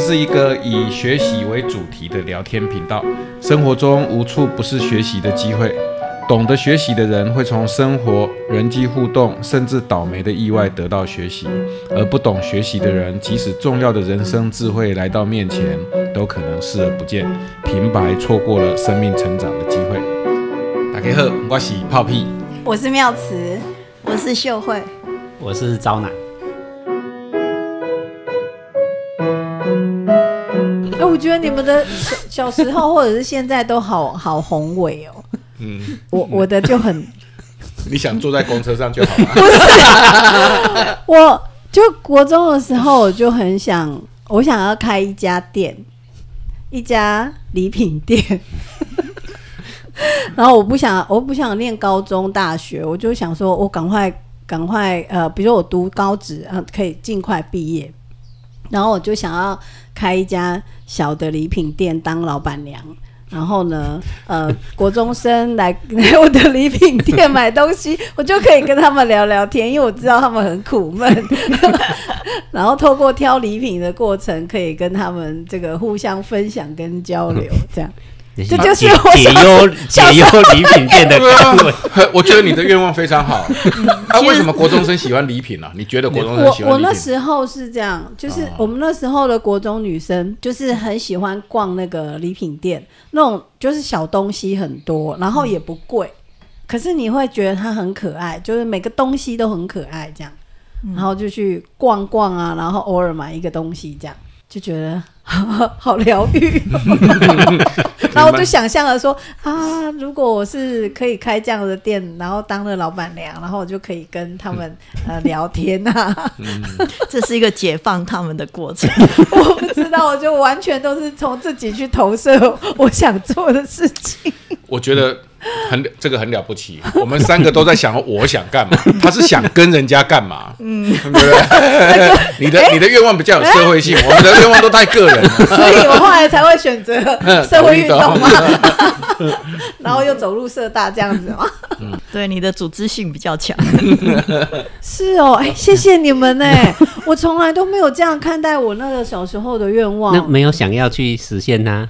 是一个以学习为主题的聊天频道。生活中无处不是学习的机会。懂得学习的人会从生活、人际互动，甚至倒霉的意外得到学习；而不懂学习的人，即使重要的人生智慧来到面前，都可能视而不见，平白错过了生命成长的机会。大家好，我是泡屁，我是妙慈，我是秀慧，我是招奶。我觉得你们的小小时候或者是现在都好 好宏伟哦。嗯，我我的就很，你想坐在公车上就好了。不是，我就国中的时候我就很想，我想要开一家店，一家礼品店。然后我不想，我不想念高中、大学，我就想说，我赶快赶快呃，比如我读高职，呃，可以尽快毕业。然后我就想要开一家小的礼品店，当老板娘。然后呢，呃，国中生来来我的礼品店买东西，我就可以跟他们聊聊天，因为我知道他们很苦闷。然后透过挑礼品的过程，可以跟他们这个互相分享跟交流，这样。这就是我解忧 解忧礼品店的 我觉得你的愿望非常好。那，为什么国中生喜欢礼品呢？你觉得国中生喜欢？我我那时候是这样，就是我们那时候的国中女生，就是很喜欢逛那个礼品店，那种就是小东西很多，然后也不贵，可是你会觉得它很可爱，就是每个东西都很可爱，这样，然后就去逛逛啊，然后偶尔买一个东西，这样就觉得。好疗愈，然后我就想象了说啊，如果我是可以开这样的店，然后当了老板娘，然后我就可以跟他们 呃聊天啊，这是一个解放他们的过程。我不知道，我就完全都是从自己去投射我想做的事情。我觉得。很这个很了不起，我们三个都在想我想干嘛，他是想跟人家干嘛，嗯，对不对？你的你的愿望比较有社会性，我们的愿望都太个人了，所以我后来才会选择社会运动嘛，然后又走入社大这样子嘛，嗯，对，你的组织性比较强，是哦，哎，谢谢你们呢，我从来都没有这样看待我那个小时候的愿望，那没有想要去实现它。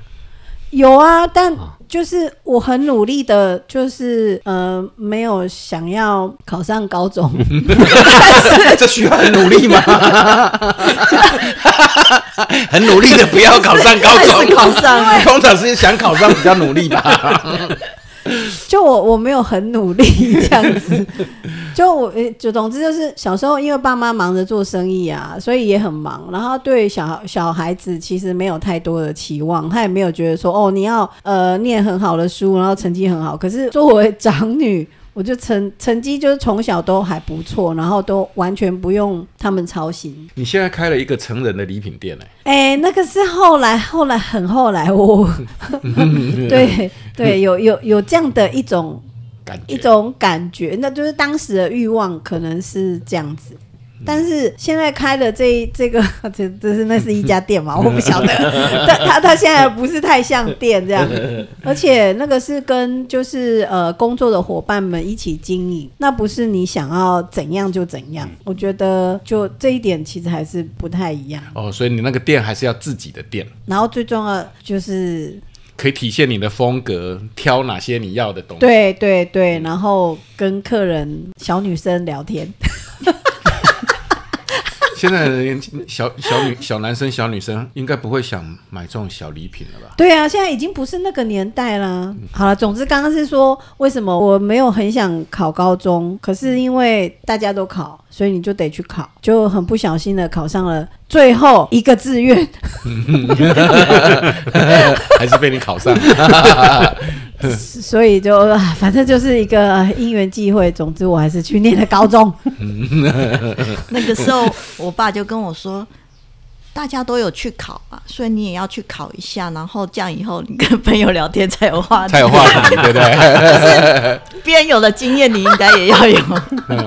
有啊，但就是我很努力的，就是呃，没有想要考上高中。这需要很努力吗？很努力的不要考上高中，考上，通常是想考上比较努力吧。就我我没有很努力 这样子，就我就总之就是小时候因为爸妈忙着做生意啊，所以也很忙，然后对小小孩子其实没有太多的期望，他也没有觉得说哦你要呃念很好的书，然后成绩很好。可是作为长女。我就成成绩就是从小都还不错，然后都完全不用他们操心。你现在开了一个成人的礼品店哎，哎，那个是后来后来很后来我，对对，有有有这样的一种感一种感觉，那就是当时的欲望可能是这样子。但是现在开的这 这个，这这是那是一家店嘛？我不晓得。但他他现在不是太像店这样，而且那个是跟就是呃工作的伙伴们一起经营，那不是你想要怎样就怎样。我觉得就这一点其实还是不太一样。哦，所以你那个店还是要自己的店。然后最重要就是可以体现你的风格，挑哪些你要的东西。对对对，然后跟客人小女生聊天。现在的年轻小小女小男生小女生应该不会想买这种小礼品了吧？对啊，现在已经不是那个年代了。好了，总之刚刚是说为什么我没有很想考高中，可是因为大家都考，所以你就得去考，就很不小心的考上了最后一个志愿，还是被你考上。所以就反正就是一个因缘际会，总之我还是去念了高中。那个时候，我爸就跟我说：“大家都有去考嘛，所以你也要去考一下，然后这样以后你跟朋友聊天才有话题，才有话题，对不对？别人有的经验，你应该也要有。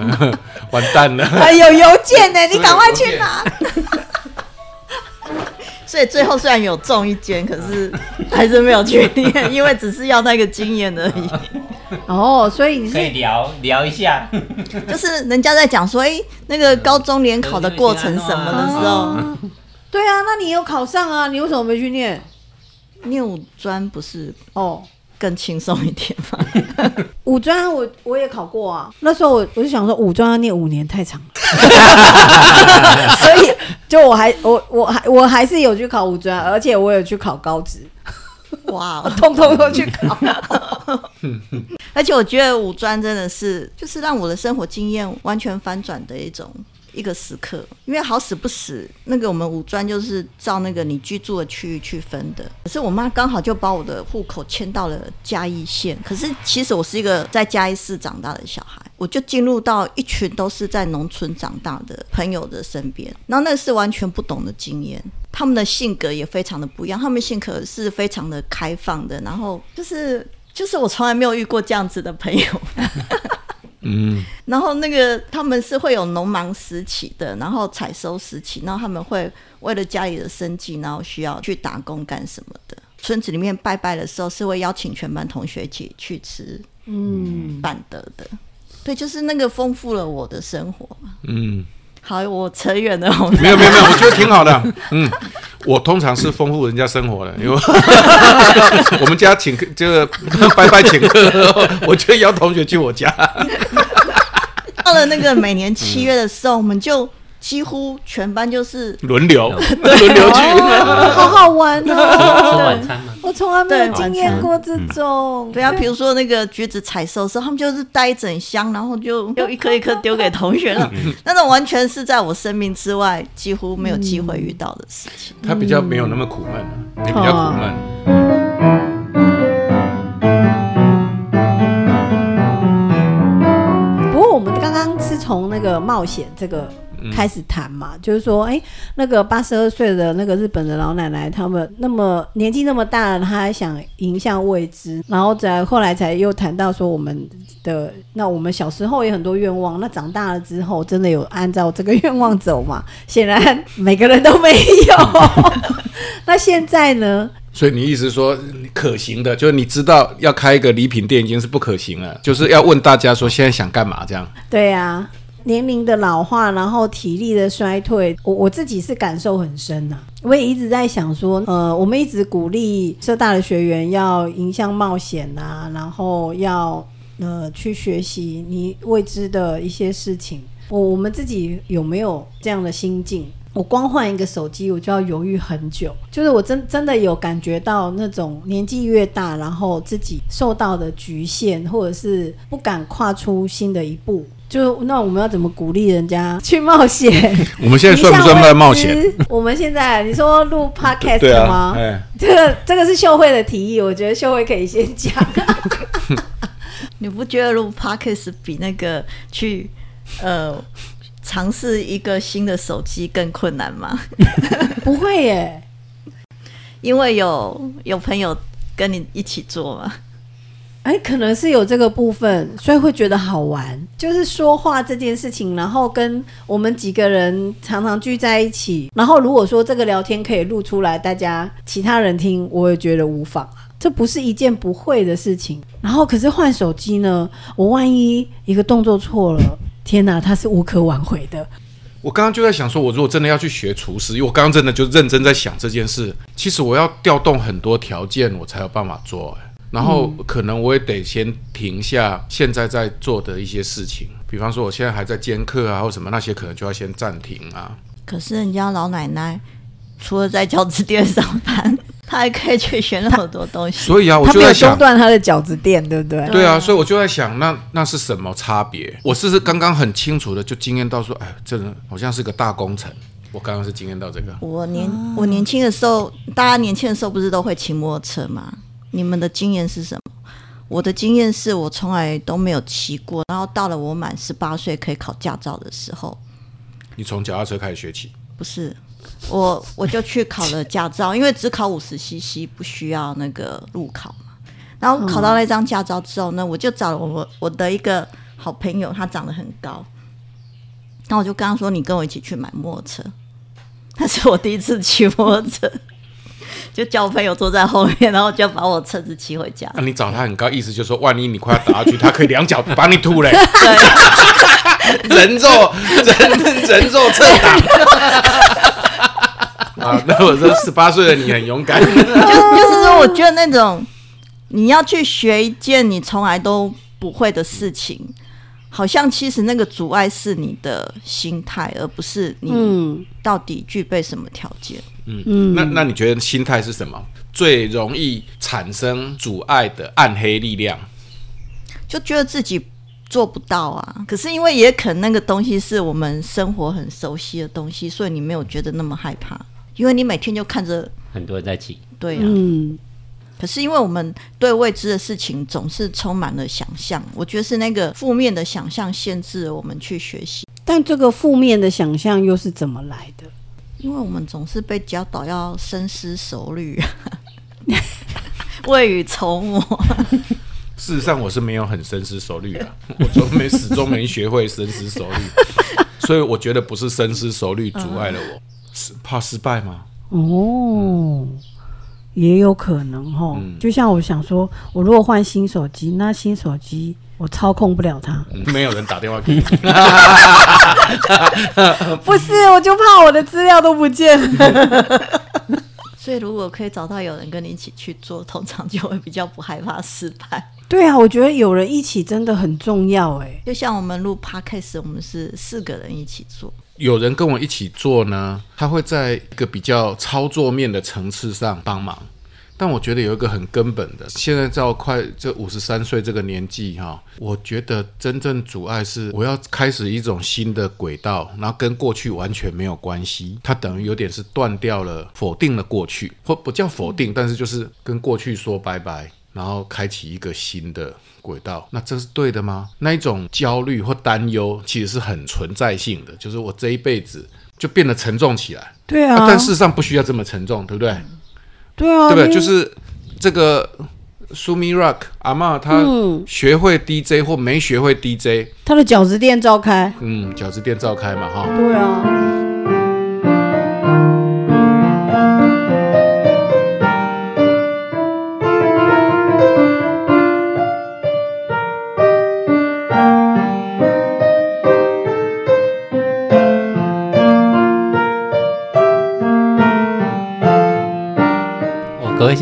完蛋了，还有邮件呢，你赶快去拿。”所以最后虽然有中一间，可是 还是没有去念，因为只是要那个经验而已。哦，所以你可以聊聊一下，就是人家在讲说，哎，那个高中联考的过程什么的时候，对啊，那你有考上啊？你为什么没去念？念五专不是哦，更轻松一点吗？五专我我也考过啊。那时候我我就想说，五专要念五年太长了，所以就我还我我还我还是有去考五专，而且我有去考高职，哇 我，通通都去考。而且我觉得五专真的是，就是让我的生活经验完全翻转的一种一个时刻。因为好死不死，那个我们五专就是照那个你居住的区域去分的。可是我妈刚好就把我的户口迁到了嘉义县。可是其实我是一个在嘉义市长大的小孩，我就进入到一群都是在农村长大的朋友的身边，然后那是完全不懂的经验。他们的性格也非常的不一样，他们性格是非常的开放的，然后就是就是我从来没有遇过这样子的朋友。嗯，然后那个他们是会有农忙时期的，然后采收时期，然后他们会为了家里的生计，然后需要去打工干什么的。村子里面拜拜的时候，是会邀请全班同学一起去吃嗯，板德的。对，就是那个丰富了我的生活嘛。嗯，好，我扯远了，没有没有没有，我觉得挺好的。嗯，我通常是丰富人家生活的，因为 我们家请客，就是 拜拜请客，我就邀同学去我家。到了那个每年七月的时候，我们就几乎全班就是轮流 轮流去。哦 好好玩吃哦。晚餐嘛，我从来没有对经验过这种。对啊，比如说那个橘子采收的时候，他们就是带一整箱，然后就又一颗一颗丢给同学了。那种完全是在我生命之外几乎没有机会遇到的事情。他比较没有那么苦闷啊，你比较苦闷。不过我们刚刚是从那个冒险这个开始谈嘛，就是说，哎、那个八十二岁的那个日本的老奶奶，他们那么年纪那么大了，她还想迎向未知，然后再后来才又谈到说我们的那我们小时候也很多愿望，那长大了之后真的有按照这个愿望走嘛？显然每个人都没有。那现在呢？所以你意思说可行的，就是你知道要开一个礼品店已经是不可行了，就是要问大家说现在想干嘛这样。对呀、年龄的老化，然后体力的衰退，我我自己是感受很深呐、我也一直在想说，呃，我们一直鼓励社大的学员要迎向冒险啊，然后要呃去学习你未知的一些事情。我我们自己有没有这样的心境？我光换一个手机，我就要犹豫很久。就是我真真的有感觉到那种年纪越大，然后自己受到的局限，或者是不敢跨出新的一步。就那我们要怎么鼓励人家 去冒险？我们现在算不算在冒险？我们现在你说录 podcast 吗？，哎，这个这个是秀慧的提议，我觉得秀慧可以先讲。你不觉得录 podcast 比那个去呃尝试一个新的手机更困难吗？不会耶，因为有有朋友跟你一起做嘛。哎，可能是有这个部分，所以会觉得好玩。就是说话这件事情，然后跟我们几个人常常聚在一起，然后如果说这个聊天可以录出来，大家其他人听，我也觉得无妨啊。这不是一件不会的事情。然后可是换手机呢，我万一一个动作错了，天哪，它是无可挽回的。我刚刚就在想说，我如果真的要去学厨师，因为我刚刚真的就认真在想这件事。其实我要调动很多条件，我才有办法做。然后可能我也得先停下现在在做的一些事情，比方说我现在还在兼课啊，或什么那些，可能就要先暂停啊。可是人家老奶奶除了在饺子店上班，她还可以去学那么多东西。所以啊，我就在想中，断她的饺子店，对不对？对啊，所以我就在想，那那是什么差别？我是刚刚很清楚的就经验到说，哎，这人好像是个大工程。我刚刚是经验到这个，我年、我年轻的时候，大家年轻的时候不是都会骑摩托车吗？你们的经验是什么？我的经验是我从来都没有骑过，然后到了我满十八岁可以考驾照的时候，你从脚踏车开始学起，不是我我就去考了驾照，因为只考五十 CC 不需要那个路考嘛。然后考到那张驾照之后呢，我就找了我我的一个好朋友，他长得很高，然后我就跟他说：“你跟我一起去买摩托车。” 那是我第一次骑摩托车，就叫我朋友坐在后面，然后就把我车子骑回家。那、你找他很高，意思就是说，万一你快要打下去，他可以两脚把你吐嘞，对，人肉人人肉侧打。啊，那我说十八岁的你很勇敢。就就是说，我觉得那种你要去学一件你从来都不会的事情，好像其实那个阻碍是你的心态，而不是你嗯到底具备什么条件。嗯嗯，那那你觉得心态是什么？最容易产生阻碍的暗黑力量？就觉得自己做不到啊。可是因为也可能那个东西是我们生活很熟悉的东西，所以你没有觉得那么害怕，因为你每天就看着，很多人在骑，对啊。嗯可是因为我们对未知的事情总是充满了想象，我觉得是那个负面的想象限制了我们去学习，但这个负面的想象又是怎么来的？因为我们总是被教导要深思熟虑，未雨绸缪。事实上，我是没有很深思熟虑啊，我终没始终没学会深思熟虑，所以我觉得不是深思熟虑阻碍了我，是怕失败吗？哦，也有可能哈。嗯就像我想说，我如果换新手机，那新手机我操控不了它。嗯 没有人打电话给你，不是，我就怕我的资料都不见了。所以如果可以找到有人跟你一起去做，通常就会比较不害怕失败。对啊，我觉得有人一起真的很重要哎。就像我们录 podcast，我们是四个人一起做，有人跟我一起做呢，他会在一个比较操作面的层次上帮忙。但我觉得有一个很根本的，现在到快这五十三岁这个年纪哈，我觉得真正阻碍是我要开始一种新的轨道，然后跟过去完全没有关系，它等于有点是断掉了，否定了过去，或不叫否定，但是就是跟过去说拜拜，然后开启一个新的轨道，那这是对的吗？那一种焦虑或担忧其实是很存在性的，就是我这一辈子就变得沉重起来，对啊，但事实上不需要这么沉重，对不对？对啊，对不对？就是这个苏米 rock 阿妈她嗯学会 DJ 或没学会 DJ，他的饺子店召开。嗯，饺子店照开嘛哈。对啊，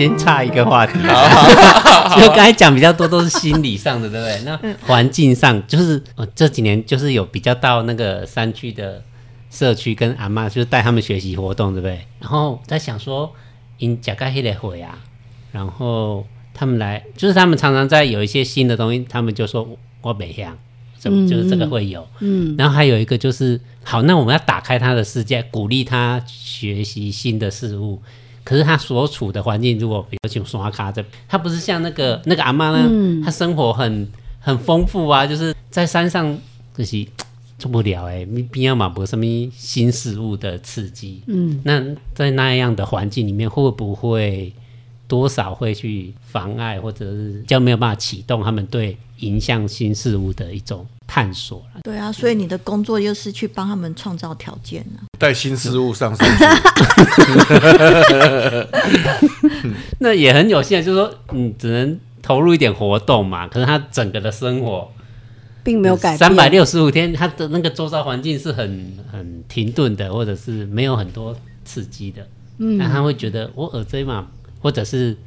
先岔一个话题？就刚才讲比较多都是心理上的，对不对？那环境上，就是我这几年就是有比较到那个山区的社区跟阿妈，就是带他们学习活动，对不对？然后在想说，因假盖黑的会啊，然后他们来，就是他们常常在有一些新的东西，他们就说我北向，怎么就是这个会有，嗯，然后还有一个就是，好，那我们要打开他的世界，鼓励他学习新的事物。可是他所处的环境，如果比如像刷卡这，他不是像那个那个阿妈呢，嗯他生活很很丰富啊，就是在山上就是做不了哎、欸，边要嘛不什么新事物的刺激。嗯，那在那样的环境里面，会不会多少会去妨碍，或者是比较没有办法启动他们对迎向新事物的一种探索了？对啊，所以你的工作又是去帮他们创造条件啊。带新事物上山去，那也很有限，就是说你只能投入一点活动嘛。可是他整个的生活并没有改变。三百六十五天，他的那个周遭环境是很很停顿的，或者是没有很多刺激的。嗯，那他会觉得我耳这嘛，或者是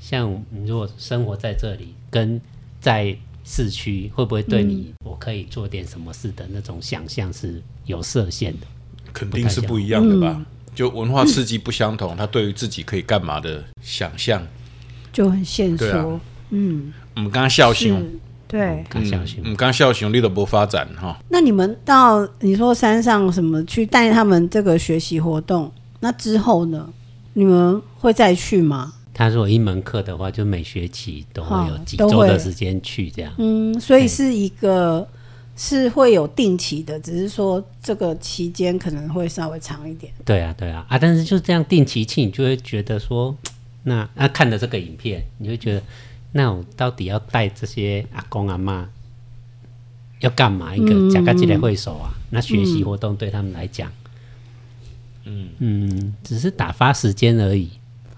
像你如果生活在这里，跟在市区，会不会对你、我可以做点什么事的那种想象是有设限的？肯定是不一样的吧？就文化刺激不相同，他对于自己可以干嘛的想象，就很限对啊缩。嗯，我们刚刚笑醒，，对。看下去我，们刚刚笑熊你都不发展哈，那你们到你说山上什么去带他们这个学习活动，那之后呢？你们会再去吗？他如果一门课的话，就每学期都会有哦几周的时间去这样。嗯，所以是一个是会有定期的，只是说这个期间可能会稍微长一点。对啊，对啊，啊，但是就这样定期去，你就会觉得说，那那看了这个影片，你会觉得，那我到底要带这些阿公阿妈要干嘛？一个假个进来会手啊，那学习活动对他们来讲，嗯嗯，只是打发时间而已，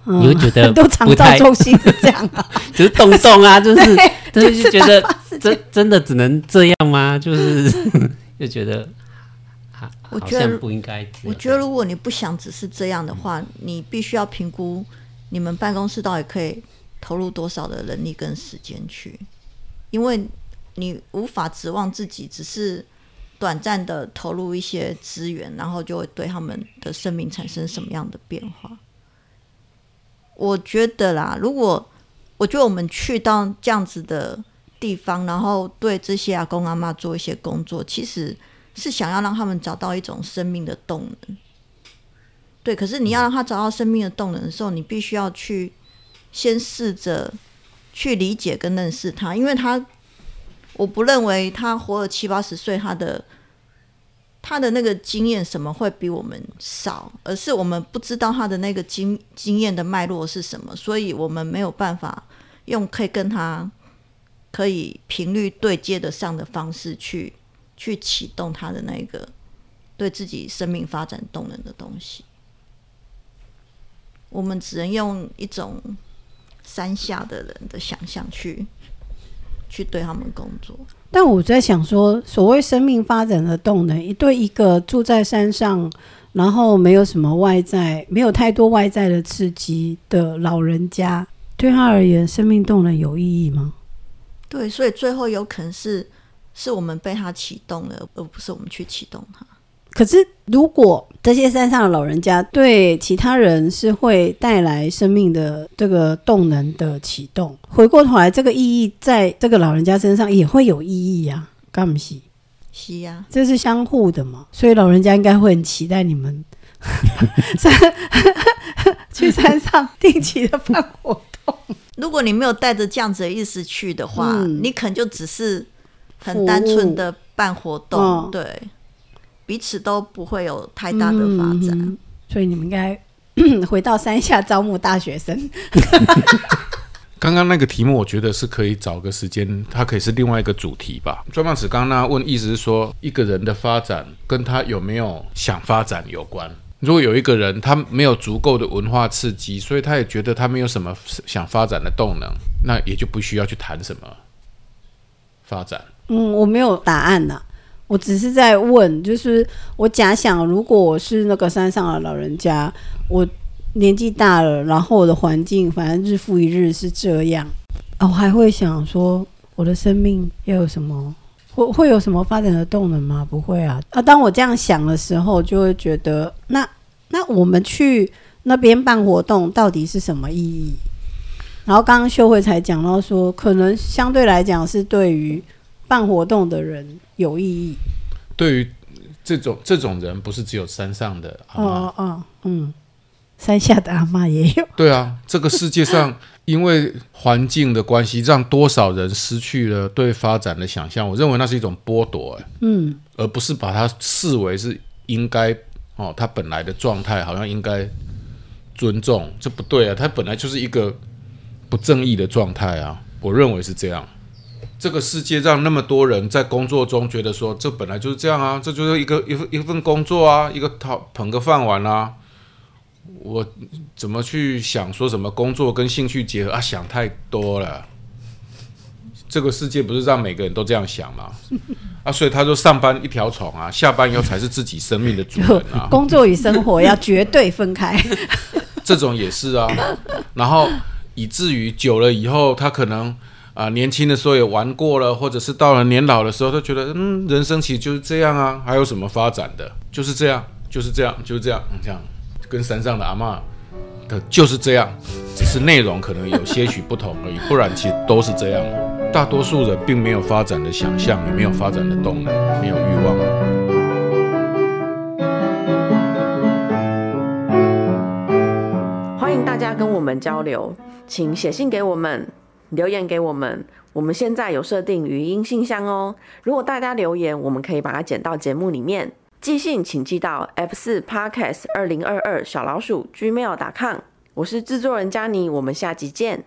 嗯你会觉得很多长不太照中心是这样啊，只是动动啊，就是就是觉得真真的只能这样吗？就是 就觉得好我觉得不应该我觉得如果你不想只是这样的话，你必须要评估你们办公室到底可以投入多少的人力跟时间去，因为你无法指望自己只是短暂的投入一些资源，然后就会对他们的生命产生什么样的变化。我觉得啦，如果我觉得我们去到这样子的地方，然后对这些阿公阿妈做一些工作，其实是想要让他们找到一种生命的动能。对，可是你要让他找到生命的动能的时候，你必须要去先试着去理解跟认识他，因为他，我不认为他活了七八十岁，他的他的那个经验什么会比我们少，而是我们不知道他的那个经经验的脉络是什么，所以我们没有办法用可以跟他可以频率对接得上的方式去去启动他的那个对自己生命发展动能的东西。我们只能用一种山下的人的想象去去对他们工作。但我在想说，所谓生命发展的动能，一对一个住在山上，然后没有什么外在，没有太多外在的刺激的老人家，对他而言，生命动能有意义吗？对，所以最后有可能是是我们被他启动了，而不是我们去启动他。可是，如果这些山上的老人家对其他人是会带来生命的这个动能的启动，回过头来，这个意义在这个老人家身上也会有意义呀、干不是？是呀、这是相互的嘛，所以老人家应该会很期待你们 山 去山上定期的办活动。如果你没有带着这样子的意思去的话，嗯你可能就只是很单纯的办活动，嗯对，彼此都不会有太大的发展。嗯所以你们应该 回到山下招募大学生。刚刚那个题目，我觉得是可以找个时间，它可以是另外一个主题吧。专棒子刚刚那问，意思是说，一个人的发展跟他有没有想发展有关。如果有一个人他没有足够的文化刺激，所以他也觉得他没有什么想发展的动能，那也就不需要去谈什么发展。嗯，我没有答案呐、我只是在问，就是我假想，如果我是那个山上的老人家，我年纪大了，然后我的环境反正日复一日是这样，啊，我还会想说，我的生命要有什么，会会有什么发展的动能吗？不会啊。啊，当我这样想的时候，就会觉得，那那我们去那边办活动到底是什么意义？然后刚刚秀慧才讲到说，可能相对来讲是对于办活动的人有意义。对于这种这种人，不是只有山上的阿妈哦哦哦，嗯，山下的阿嬷也有。对啊，这个世界上 因为环境的关系，让多少人失去了对发展的想象。我认为那是一种剥夺，哎，嗯，而不是把它视为是应该哦，他本来的状态好像应该尊重，这不对啊，他本来就是一个不正义的状态啊，我认为是这样。这个世界让那么多人在工作中觉得说，这本来就是这样啊，这就是一个一份一份工作啊，一个讨捧个饭碗啊。我怎么去想说什么工作跟兴趣结合啊？想太多了。这个世界不是让每个人都这样想吗？啊，所以他说上班一条虫啊，下班以后才是自己生命的主人啊。工作与生活要绝对分开。这种也是啊。然后以至于久了以后，他可能啊、年轻的时候也玩过了，或者是到了年老的时候，他觉得嗯，人生其实就是这样啊，还有什么发展的？就是这样，就是这样，就是这样，这样跟山上的阿妈的就是这样，只是内容可能有些许不同而已，不然其实都是这样。大多数人并没有发展的想象，也没有发展的动能，没有欲望。欢迎大家跟我们交流，请写信给我们，留言给我们。我们现在有设定语音信箱哦，如果大家留言，我们可以把它剪到节目里面。寄信请寄到 f 四 podcast 二零二二小老鼠 gmail.com。我是制作人佳妮，我们下集见。